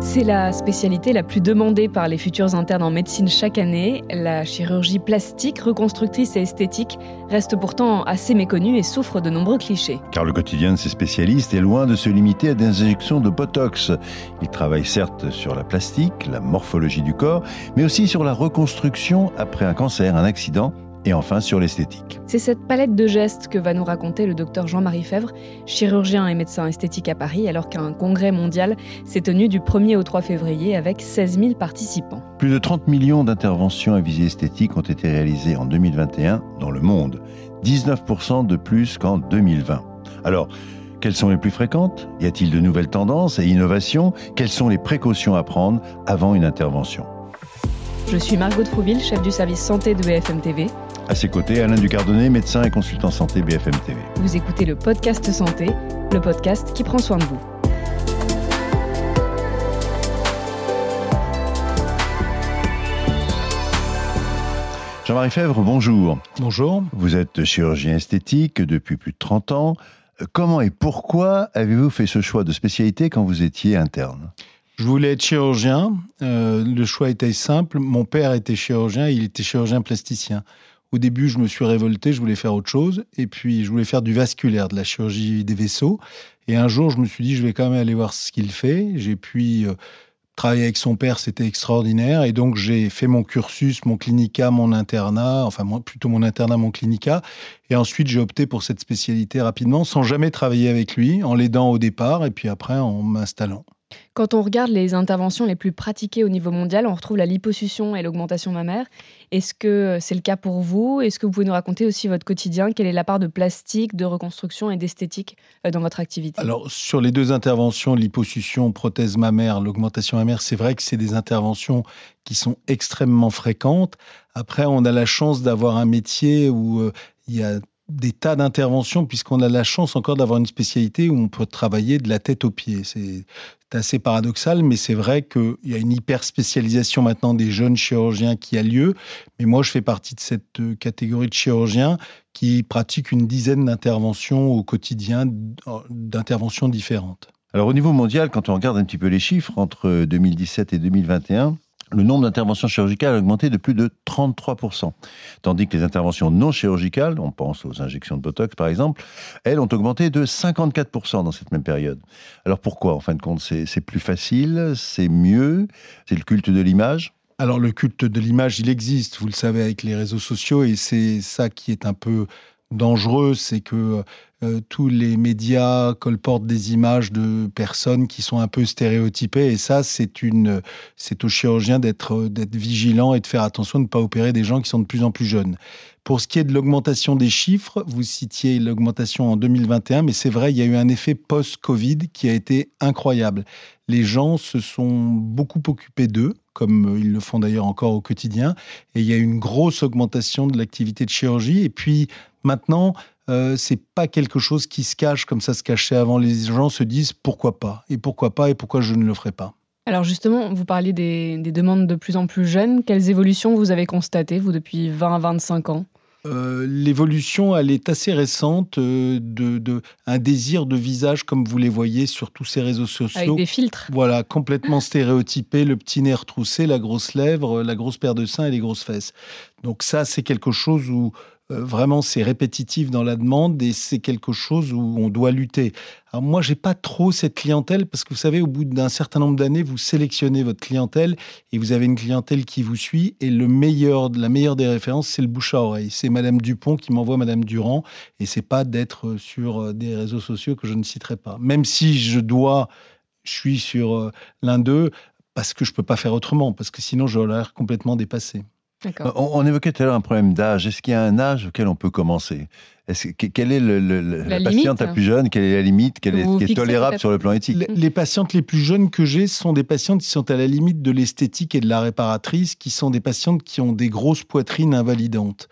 C'est la spécialité la plus demandée par les futurs internes en médecine chaque année. La chirurgie plastique, reconstructrice et esthétique reste pourtant assez méconnue et souffre de nombreux clichés. Car le quotidien de ces spécialistes est loin de se limiter à des injections de Botox. Ils travaillent certes sur la plastique, la morphologie du corps, mais aussi sur la reconstruction après un cancer, un accident et enfin sur l'esthétique. C'est cette palette de gestes que va nous raconter le docteur Jean-Marie Fèvre, chirurgien et médecin esthétique à Paris, alors qu'un congrès mondial s'est tenu du 1er au 3 février avec 16 000 participants. Plus de 30 millions d'interventions à visée esthétique ont été réalisées en 2021 dans le monde, 19% de plus qu'en 2020. Alors, quelles sont les plus fréquentes? Y a-t-il de nouvelles tendances et innovations? Quelles sont les précautions à prendre avant une intervention? Je suis Margot de Frouville, chef du service santé de BFM TV. À ses côtés, Alain Ducardonnet, médecin et consultant santé BFM TV. Vous écoutez le podcast Santé, le podcast qui prend soin de vous. Jean-Marie Fèvre, bonjour. Bonjour. Vous êtes chirurgien esthétique depuis plus de 30 ans. Comment et pourquoi avez-vous fait ce choix de spécialité quand vous étiez interne? Je voulais être chirurgien. Euh, le choix était simple. Mon père était chirurgien, il était chirurgien plasticien. Au début, je me suis révolté, je voulais faire autre chose. Et puis, je voulais faire du vasculaire, de la chirurgie des vaisseaux. Et un jour, je me suis dit, je vais quand même aller voir ce qu'il fait. J'ai pu euh, travailler avec son père, c'était extraordinaire. Et donc, j'ai fait mon cursus, mon clinica, mon internat, enfin, plutôt mon internat, mon clinica. Et ensuite, j'ai opté pour cette spécialité rapidement, sans jamais travailler avec lui, en l'aidant au départ et puis après en m'installant. Quand on regarde les interventions les plus pratiquées au niveau mondial, on retrouve la liposuction et l'augmentation mammaire. Est-ce que c'est le cas pour vous? Est-ce que vous pouvez nous raconter aussi votre quotidien? Quelle est la part de plastique, de reconstruction et d'esthétique euh, dans votre activité? Alors, sur les deux interventions, liposuction, prothèse mammaire, l'augmentation mammaire, c'est vrai que c'est des interventions qui sont extrêmement fréquentes. Après, on a la chance d'avoir un métier où euh, il y a des tas d'interventions, puisqu'on a la chance encore d'avoir une spécialité où on peut travailler de la tête aux pieds. C'est assez paradoxal, mais c'est vrai qu'il y a une hyper spécialisation maintenant des jeunes chirurgiens qui a lieu. Mais moi, je fais partie de cette euh, catégorie de chirurgiens qui pratiquent une dizaine d'interventions au quotidien, d'interventions différentes. Alors au niveau mondial, quand on regarde un petit peu les chiffres, entre 2017 et 2021, le nombre d'interventions chirurgicales a augmenté de plus de 33%, tandis que les interventions non chirurgicales, on pense aux injections de Botox par exemple, elles ont augmenté de 54% dans cette même période. Alors pourquoi En fin de compte, c'est plus facile, c'est mieux, c'est le culte de l'image? Alors le culte de l'image, il existe, vous le savez, avec les réseaux sociaux, et c'est ça qui est un peu dangereux, c'est que euh, tous les médias colportent des images de personnes qui sont un peu stéréotypées et ça c'est une c'est aux chirurgiens d'être d'être vigilant et de faire attention de ne pas opérer des gens qui sont de plus en plus jeunes. Pour ce qui est de l'augmentation des chiffres, vous citiez l'augmentation en 2021, mais c'est vrai, il y a eu un effet post-Covid qui a été incroyable. Les gens se sont beaucoup occupés d'eux, comme ils le font d'ailleurs encore au quotidien, et il y a eu une grosse augmentation de l'activité de chirurgie. Et puis maintenant, euh, c'est pas quelque chose qui se cache comme ça se cachait avant. Les gens se disent pourquoi pas? Et pourquoi pas? Et pourquoi je ne le ferai pas? Alors justement, vous parliez des, demandes de plus en plus jeunes. Quelles évolutions vous avez constatées, vous, depuis 20 à 25 ans? Euh, l'évolution, elle est assez récente, euh, de, un désir de visage comme vous les voyez sur tous ces réseaux sociaux. Avec des filtres. Voilà, complètement stéréotypé, le petit nez retroussé, la grosse lèvre, la grosse paire de seins et les grosses fesses. Donc ça, c'est quelque chose où vraiment c'est répétitif dans la demande et c'est quelque chose où on doit lutter. Alors moi, j'ai pas trop cette clientèle parce que vous savez, au bout d'un certain nombre d'années, vous sélectionnez votre clientèle et vous avez une clientèle qui vous suit et le meilleur, la meilleure des références, c'est le bouche à oreille. C'est Madame Dupont qui m'envoie Madame Durand et c'est pas d'être sur euh, des réseaux sociaux que je ne citerai pas. Même si je dois, je suis sur euh, l'un d'eux parce que je peux pas faire autrement parce que sinon j'aurais l'air complètement dépassé. On, évoquait tout à l'heure un problème d'âge. Est-ce qu'il y a un âge auquel on peut commencer? Est Quelle est la, patiente la plus jeune? Quelle est la limite? Quelle est, qui est tolérable sur le plan éthique? Les, patientes les plus jeunes que j'ai sont des patientes qui sont à la limite de l'esthétique et de la réparatrice, qui sont des patientes qui ont des grosses poitrines invalidantes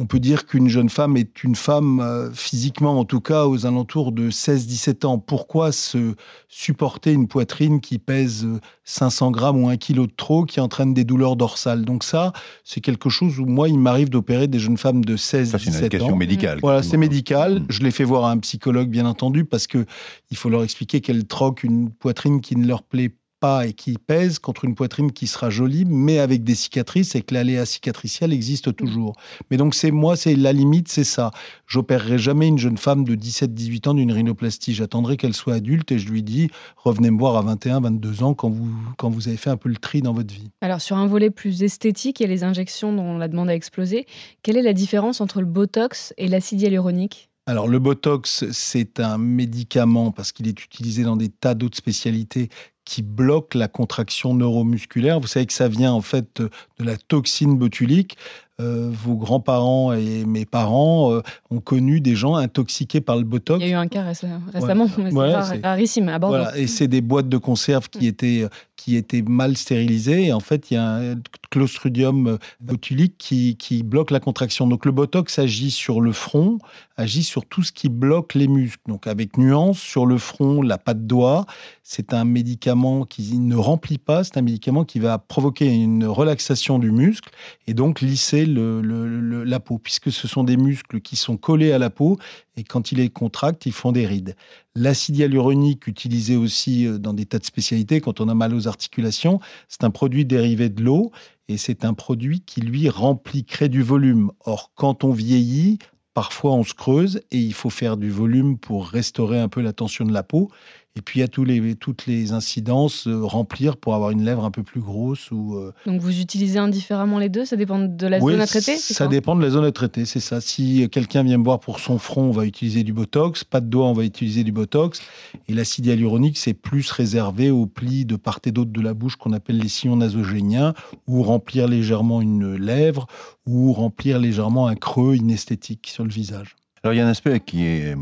on peut dire qu'une jeune femme est une femme, euh, physiquement en tout cas, aux alentours de 16-17 ans. Pourquoi se supporter une poitrine qui pèse 500 grammes ou un kilo de trop, qui entraîne des douleurs dorsales? Donc ça, c'est quelque chose où moi, il m'arrive d'opérer des jeunes femmes de 16-17 ans. C'est une question médicale. Voilà, c'est médical. Mm. Je les fais voir à un psychologue, bien entendu, parce que il faut leur expliquer qu'elles troquent une poitrine qui ne leur plaît pas et qui pèse contre une poitrine qui sera jolie, mais avec des cicatrices et que l'aléa cicatricielle existe toujours. Mais donc, c'est moi, c'est la limite, c'est ça. J'opérerai jamais une jeune femme de 17-18 ans d'une rhinoplastie. J'attendrai qu'elle soit adulte et je lui dis, revenez me voir à 21, 22 ans quand vous, quand vous avez fait un peu le tri dans votre vie. Alors, sur un volet plus esthétique et les injections dont la demande a explosé, quelle est la différence entre le Botox et l'acide hyaluronique? Alors le Botox, c'est un médicament parce qu'il est utilisé dans des tas d'autres spécialités qui bloque la contraction neuromusculaire. Vous savez que ça vient en fait de la toxine botulique. Euh, vos grands-parents et mes parents euh, ont connu des gens intoxiqués par le Botox? Il y a eu un cas récemment, c'est rarissime à Bordeaux. et c'est des boîtes de conserve qui mm. étaient qui étaient mal stérilisées. Et en fait, il y a un clostridium botulique qui, qui bloque la contraction. Donc le Botox agit sur le front, agit sur tout ce qui bloque les muscles. Donc avec nuance, sur le front, la patte doigt, c'est un médicament qui ne remplit pas, c'est un médicament qui va provoquer une relaxation du muscle et donc lisser la peau, puisque ce sont des muscles qui sont collés à la peau et quand il les contracte, ils font des rides. L'acide hyaluronique utilisé aussi euh, dans des tas de spécialités quand on a mal aux articulations, c'est un produit dérivé de l'eau et c'est un produit qui lui remplit, crée du volume. Or, quand on vieillit, parfois on se creuse et il faut faire du volume pour restaurer un peu la tension de la peau. Et puis il y a tous les, toutes les incidences, euh, remplir pour avoir une lèvre un peu plus grosse. Ou, euh, Donc vous utilisez indifféremment les deux? Ça dépend de la zone à traiter Ça dépend de la zone à traiter, c'est ça. Si quelqu'un vient me voir pour son front, on va utiliser du Botox. Pas de doigt, on va utiliser du Botox. Et l'acide hyaluronique, c'est plus réservé aux plis de part et d'autre de la bouche qu'on appelle les sillons nasogéniens, ou remplir légèrement une lèvre, ou remplir légèrement un creux inesthétique sur le visage. Alors il y a un aspect qui est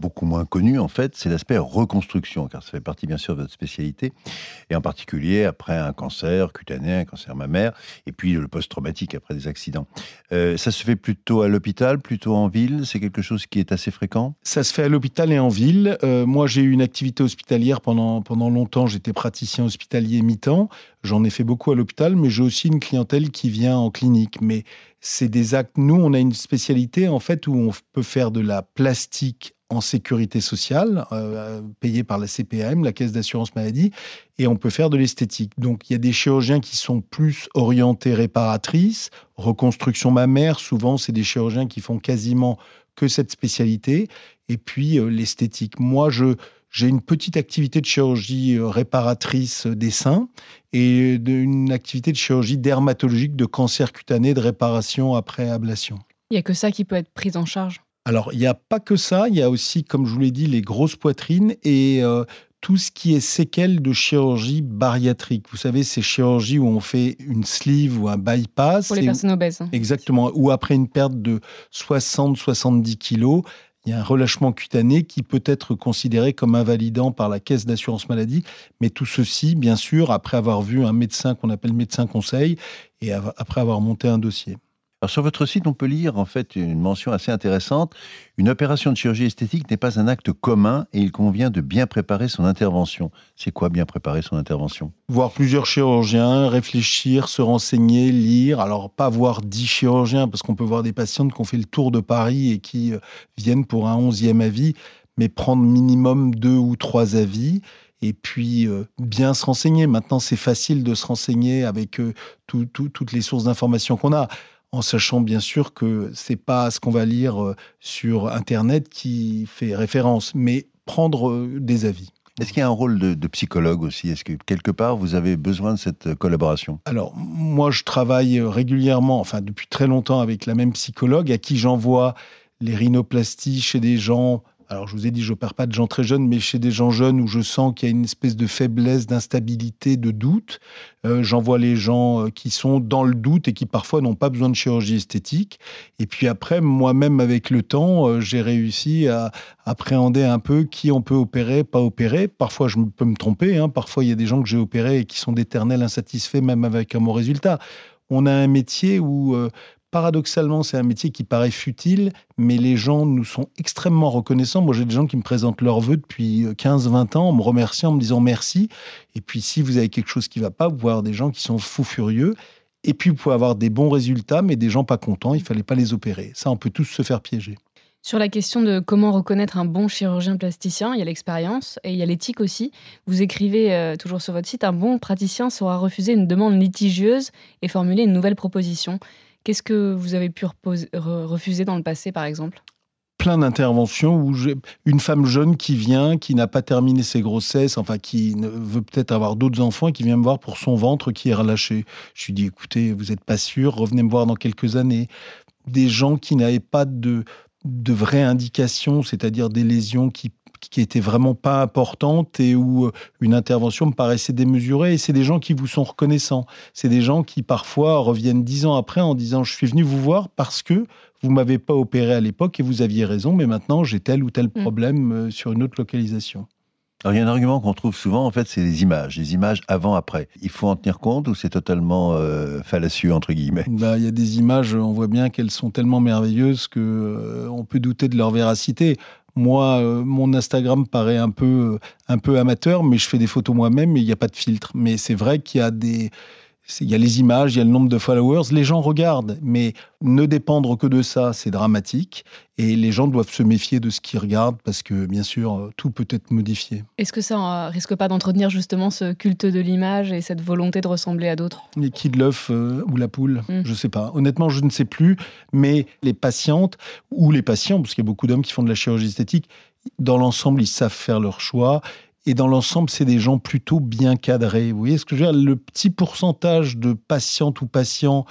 beaucoup moins connu, en fait, c'est l'aspect reconstruction, car ça fait partie, bien sûr, de votre spécialité, et en particulier après un cancer cutané, un cancer mammaire, et puis le post-traumatique après des accidents. Euh, ça se fait plutôt à l'hôpital, plutôt en ville? C'est quelque chose qui est assez fréquent? Ça se fait à l'hôpital et en ville. Euh, moi, j'ai eu une activité hospitalière pendant, pendant longtemps. J'étais praticien hospitalier mi-temps. J'en ai fait beaucoup à l'hôpital, mais j'ai aussi une clientèle qui vient en clinique. Mais c'est des actes. Nous, on a une spécialité en fait où on peut faire de la plastique en sécurité sociale, euh, payée par la CPAM, la Caisse d'assurance maladie, et on peut faire de l'esthétique. Donc il y a des chirurgiens qui sont plus orientés réparatrices, reconstruction mammaire, souvent c'est des chirurgiens qui font quasiment que cette spécialité, et puis euh, l'esthétique. Moi, je j'ai une petite activité de chirurgie euh, réparatrice des seins et une activité de chirurgie dermatologique de cancer cutané de réparation après ablation. Il n'y a que ça qui peut être pris en charge? Alors, il n'y a pas que ça, il y a aussi, comme je vous l'ai dit, les grosses poitrines et euh, tout ce qui est séquelles de chirurgie bariatrique. Vous savez, ces chirurgies où on fait une sleeve ou un bypass. Pour les personnes obèses. Exactement. Ou après une perte de 60-70 kilos, il y a un relâchement cutané qui peut être considéré comme invalidant par la caisse d'assurance maladie. Mais tout ceci, bien sûr, après avoir vu un médecin qu'on appelle médecin conseil et après avoir monté un dossier. Alors sur votre site, on peut lire en fait une mention assez intéressante. Une opération de chirurgie esthétique n'est pas un acte commun et il convient de bien préparer son intervention. C'est quoi bien préparer son intervention? Voir plusieurs chirurgiens, réfléchir, se renseigner, lire. Alors pas voir dix chirurgiens parce qu'on peut voir des patientes qui ont fait le tour de Paris et qui euh, viennent pour un onzième avis, mais prendre minimum deux ou trois avis et puis euh, bien se renseigner. Maintenant, c'est facile de se renseigner avec euh, toutes les sources d'informations qu'on a en sachant bien sûr que c'est pas ce qu'on va lire euh, sur Internet qui fait référence, mais prendre euh, des avis. Est-ce qu'il y a un rôle de, psychologue aussi? Est-ce que quelque part vous avez besoin de cette collaboration? Alors moi je travaille régulièrement, enfin depuis très longtemps avec la même psychologue à qui j'envoie les rhinoplasties chez des gens alors je vous ai dit, je perds pas de gens très jeunes, mais chez des gens jeunes où je sens qu'il y a une espèce de faiblesse, d'instabilité, de doute, euh, j'en vois les gens euh, qui sont dans le doute et qui parfois n'ont pas besoin de chirurgie esthétique. Et puis après, moi-même, avec le temps, euh, j'ai réussi à appréhender un peu qui on peut opérer, pas opérer. Parfois, je peux me tromper. Hein. Parfois, il y a des gens que j'ai opérés et qui sont d'éternels insatisfaits, même avec un bon résultat on a un métier où paradoxalement, c'est un métier qui paraît futile, mais les gens nous sont extrêmement reconnaissants. Moi, j'ai des gens qui me présentent leurs vœux depuis 15-20 ans en me remerciant, en me disant merci. Et puis, si vous avez quelque chose qui ne va pas, vous pouvez avoir des gens qui sont fous furieux. Et puis, vous pouvez avoir des bons résultats, mais des gens pas contents, il ne fallait pas les opérer. Ça, on peut tous se faire piéger. Sur la question de comment reconnaître un bon chirurgien plasticien, il y a l'expérience et il y a l'éthique aussi. Vous écrivez euh, toujours sur votre site, un bon praticien saura refuser une demande litigieuse et formuler une nouvelle proposition. Qu'est-ce que vous avez pu refuser dans le passé, par exemple? Plein d'interventions où une femme jeune qui vient, qui n'a pas terminé ses grossesses, enfin qui veut peut-être avoir d'autres enfants et qui vient me voir pour son ventre qui est relâché. Je lui dis écoutez, vous n'êtes pas sûr, revenez me voir dans quelques années. Des gens qui n'avaient pas de, de vraies indications, c'est-à-dire des lésions qui qui étaient vraiment pas importantes et où euh, une intervention me paraissait démesurée. Et c'est des gens qui vous sont reconnaissants. C'est des gens qui parfois reviennent dix ans après en disant je suis venu vous voir parce que vous m'avez pas opéré à l'époque et vous aviez raison, mais maintenant j'ai tel ou tel mm. problème euh, sur une autre localisation. Alors, il y a un argument qu'on trouve souvent, en fait, c'est les images, les images avant-après. Il faut en tenir compte ou c'est totalement euh, fallacieux, entre guillemets? Bah, Il y a des images, on voit bien qu'elles sont tellement merveilleuses qu'on euh, peut douter de leur véracité. Moi, mon Instagram paraît un peu, un peu amateur, mais je fais des photos moi-même et il n'y a pas de filtre. Mais c'est vrai qu'il y a des, il y a les images, il y a le nombre de followers, les gens regardent, mais ne dépendre que de ça, c'est dramatique. Et les gens doivent se méfier de ce qu'ils regardent parce que, bien sûr, tout peut être modifié. Est-ce que ça ne risque pas d'entretenir justement ce culte de l'image et cette volonté de ressembler à d'autres? Les qui de l'œuf euh, ou la poule mm. Je ne sais pas. Honnêtement, je ne sais plus. Mais les patientes ou les patients, parce qu'il y a beaucoup d'hommes qui font de la chirurgie esthétique, dans l'ensemble, ils savent faire leur choix et dans l'ensemble, c'est des gens plutôt bien cadrés. Vous voyez ce que je veux dire? Le petit pourcentage de patientes ou patients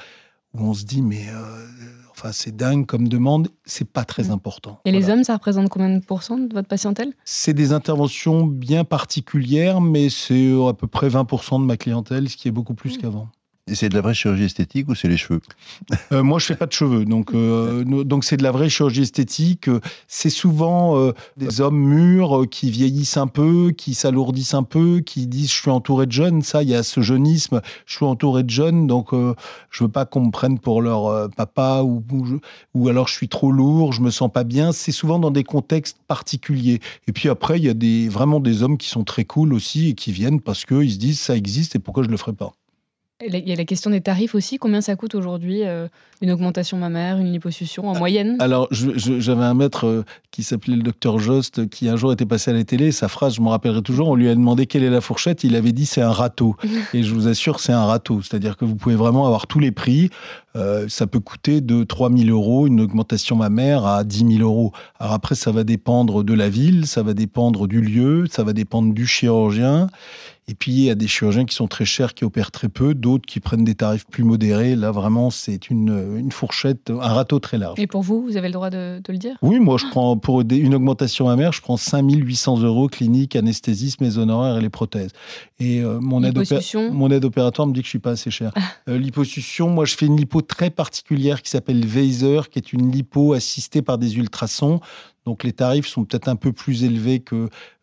où on se dit, mais euh, enfin, c'est dingue comme demande, c'est pas très mmh. important. Et les hommes, ça représente combien de pourcents de votre patientèle? C'est des interventions bien particulières, mais c'est à peu près 20% de ma clientèle, ce qui est beaucoup plus mmh. qu'avant c'est de la vraie chirurgie esthétique ou c'est les cheveux? Euh, Moi, je fais pas de cheveux, donc euh, donc c'est de la vraie chirurgie esthétique. C'est souvent euh, des hommes mûrs qui vieillissent un peu, qui s'alourdissent un peu, qui disent je suis entouré de jeunes. Ça, il y a ce jeunisme. Je suis entouré de jeunes, donc je veux pas qu'on me prenne pour leur papa ou, ou alors je suis trop lourd, je me sens pas bien. C'est souvent dans des contextes particuliers. Et puis après, il y a des vraiment des hommes qui sont très cool aussi et qui viennent parce qu'ils se disent ça existe et pourquoi je le ferais pas? Il y a la question des tarifs aussi. Combien ça coûte aujourd'hui euh, une augmentation mammaire, une liposuction en ah, moyenne? Alors, j'avais un maître euh, qui s'appelait le docteur Jost qui un jour était passé à la télé. Sa phrase, je me rappellerai toujours, on lui a demandé quelle est la fourchette. Il avait dit c'est un râteau. Et je vous assure, c'est un râteau. C'est-à-dire que vous pouvez vraiment avoir tous les prix. Euh, ça peut coûter de 3 000 euros, une augmentation mammaire à 10 000 euros. Alors après, ça va dépendre de la ville, ça va dépendre du lieu, ça va dépendre du chirurgien. Et puis, il y a des chirurgiens qui sont très chers, qui opèrent très peu, d'autres qui prennent des tarifs plus modérés. Là, vraiment, c'est une, une fourchette, un râteau très large. Et pour vous, vous avez le droit de, le dire? Oui, moi, je prends pour une augmentation mammaire, je prends 5800 euros clinique, anesthésisme, mes honoraires et les prothèses. Et euh, mon, aide mon aide opératoire me dit que je suis pas assez cher. euh, liposuction, moi, je fais une lipo très particulière qui s'appelle Weiser, qui est une lipo assistée par des ultrasons. Donc les tarifs sont peut-être un peu plus élevés que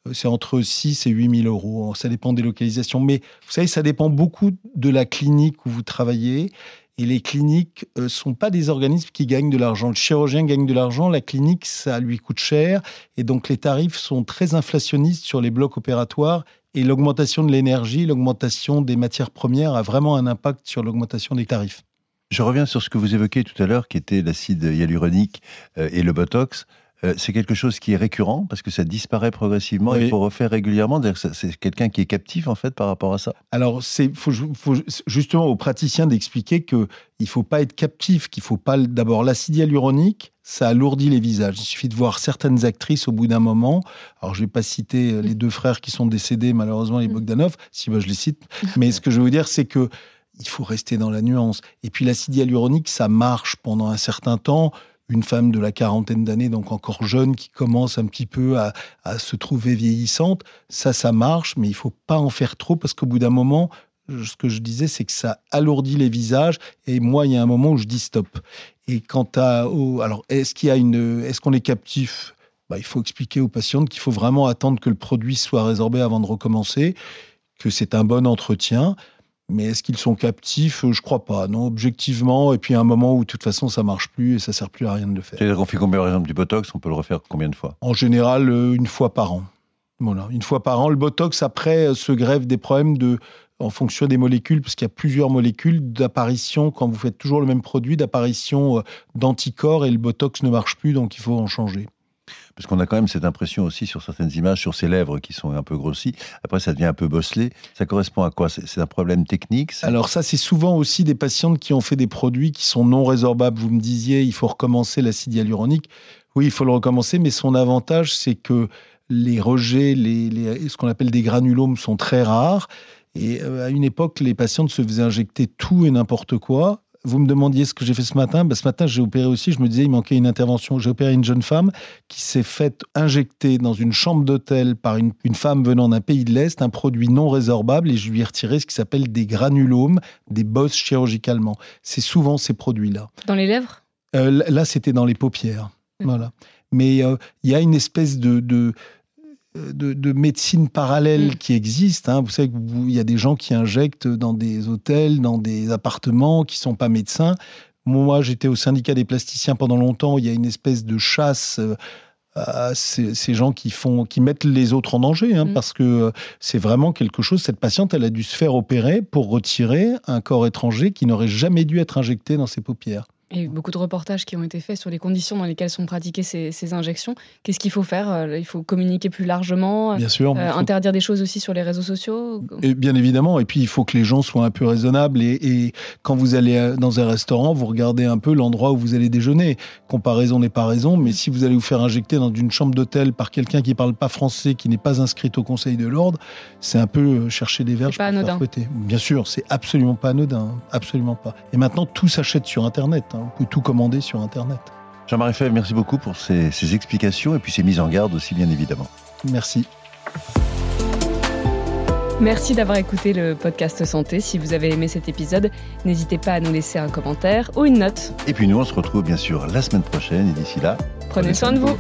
euh, c'est entre 6 et 8 000 euros. Ça dépend des localisations. Mais vous savez, ça dépend beaucoup de la clinique où vous travaillez. Et les cliniques ne euh, sont pas des organismes qui gagnent de l'argent. Le chirurgien gagne de l'argent, la clinique, ça lui coûte cher. Et donc les tarifs sont très inflationnistes sur les blocs opératoires. Et l'augmentation de l'énergie, l'augmentation des matières premières a vraiment un impact sur l'augmentation des tarifs. Je reviens sur ce que vous évoquiez tout à l'heure, qui était l'acide hyaluronique euh, et le Botox. Euh, c'est quelque chose qui est récurrent parce que ça disparaît progressivement. Il faut refaire régulièrement. C'est quelqu'un qui est captif en fait par rapport à ça. Alors c'est faut, justement aux praticiens d'expliquer que il faut pas être captif, qu'il faut pas d'abord l'acide hyaluronique. Ça alourdit les visages. Il suffit de voir certaines actrices au bout d'un moment. Alors, je vais pas citer euh, les deux frères qui sont décédés, malheureusement, les mm. Bogdanov, si bah, je les cite. Mais ce que je veux dire, c'est que il faut rester dans la nuance. Et puis, l'acide hyaluronique, ça marche pendant un certain temps une femme de la quarantaine d'années, donc encore jeune, qui commence un petit peu à, se trouver vieillissante, ça, ça marche, mais il faut pas en faire trop parce qu'au bout d'un moment, ce que je disais, c'est que ça alourdit les visages. Et moi, il y a un moment où je dis stop. Et quant à, alors, est-ce est-ce qu'on est captif? Bah, il faut expliquer aux patientes qu'il faut vraiment attendre que le produit soit résorbé avant de recommencer, que c'est un bon entretien. Mais est-ce qu'ils sont captifs? Je crois pas. Non, objectivement. Et puis à un moment où de toute façon ça marche plus et ça sert plus à rien de le faire. C'est-à-dire qu'on fait combien par exemple du botox? On peut le refaire combien de fois? En général, euh, une fois par an. Voilà, une fois par an. Le botox après euh, se grève des problèmes de en fonction des molécules, parce qu'il y a plusieurs molécules d'apparition, quand vous faites toujours le même produit, d'apparition euh, d'anticorps et le Botox ne marche plus, donc il faut en changer. Parce qu'on a quand même cette impression aussi sur certaines images, sur ses lèvres qui sont un peu grossies. Après, ça devient un peu bosselé. Ça correspond à quoi? C'est un problème technique Alors ça, c'est souvent aussi des patientes qui ont fait des produits qui sont non résorbables. Vous me disiez, il faut recommencer l'acide hyaluronique. Oui, il faut le recommencer, mais son avantage, c'est que les rejets, les, ce qu'on appelle des granulomes, sont très rares. Et euh, à une époque, les patientes se faisaient injecter tout et n'importe quoi. Vous me demandiez ce que j'ai fait ce matin. Ben, ce matin, j'ai opéré aussi. Je me disais, il manquait une intervention. J'ai opéré une jeune femme qui s'est faite injecter dans une chambre d'hôtel par une, femme venant d'un pays de l'Est, un produit non résorbable, et je lui ai retiré ce qui s'appelle des granulomes, des bosses chirurgicalement. C'est souvent ces produits-là. Dans les lèvres? Euh, Là, c'était dans les paupières. Voilà. Mais euh, il y a une espèce de, de de, médecine parallèle mm. qui existe. Hein. Vous savez qu'il y a des gens qui injectent dans des hôtels, dans des appartements, qui sont pas médecins. Moi, j'étais au syndicat des plasticiens pendant longtemps. Il y a une espèce de chasse euh, à ces, gens qui font, qui mettent les autres en danger, hein, mm. parce que euh, c'est vraiment quelque chose. Cette patiente, elle a dû se faire opérer pour retirer un corps étranger qui n'aurait jamais dû être injecté dans ses paupières. Il y a eu beaucoup de reportages qui ont été faits sur les conditions dans lesquelles sont pratiquées ces, injections. Qu'est-ce qu'il faut faire? Euh, Il faut communiquer plus largement, euh, bien sûr, euh, interdire des choses aussi sur les réseaux sociaux et Bien évidemment. Et puis, il faut que les gens soient un peu raisonnables. Et, quand vous allez dans un restaurant, vous regardez un peu l'endroit où vous allez déjeuner. Comparaison n'est pas raison, mais si vous allez vous faire injecter dans une chambre d'hôtel par quelqu'un qui ne parle pas français, qui n'est pas inscrit au Conseil de l'ordre, c'est un peu chercher des verges. Pas anodin. Bien sûr, c'est absolument pas anodin. Absolument pas. Et maintenant, tout s'achète sur Internet. Hein. On peut tout commander sur Internet. Jean-Marie Fèvre, merci beaucoup pour ces, explications et puis ces mises en garde aussi, bien évidemment. Merci. Merci d'avoir écouté le podcast Santé. Si vous avez aimé cet épisode, n'hésitez pas à nous laisser un commentaire ou une note. Et puis nous, on se retrouve bien sûr la semaine prochaine et d'ici là, prenez, soin de vous.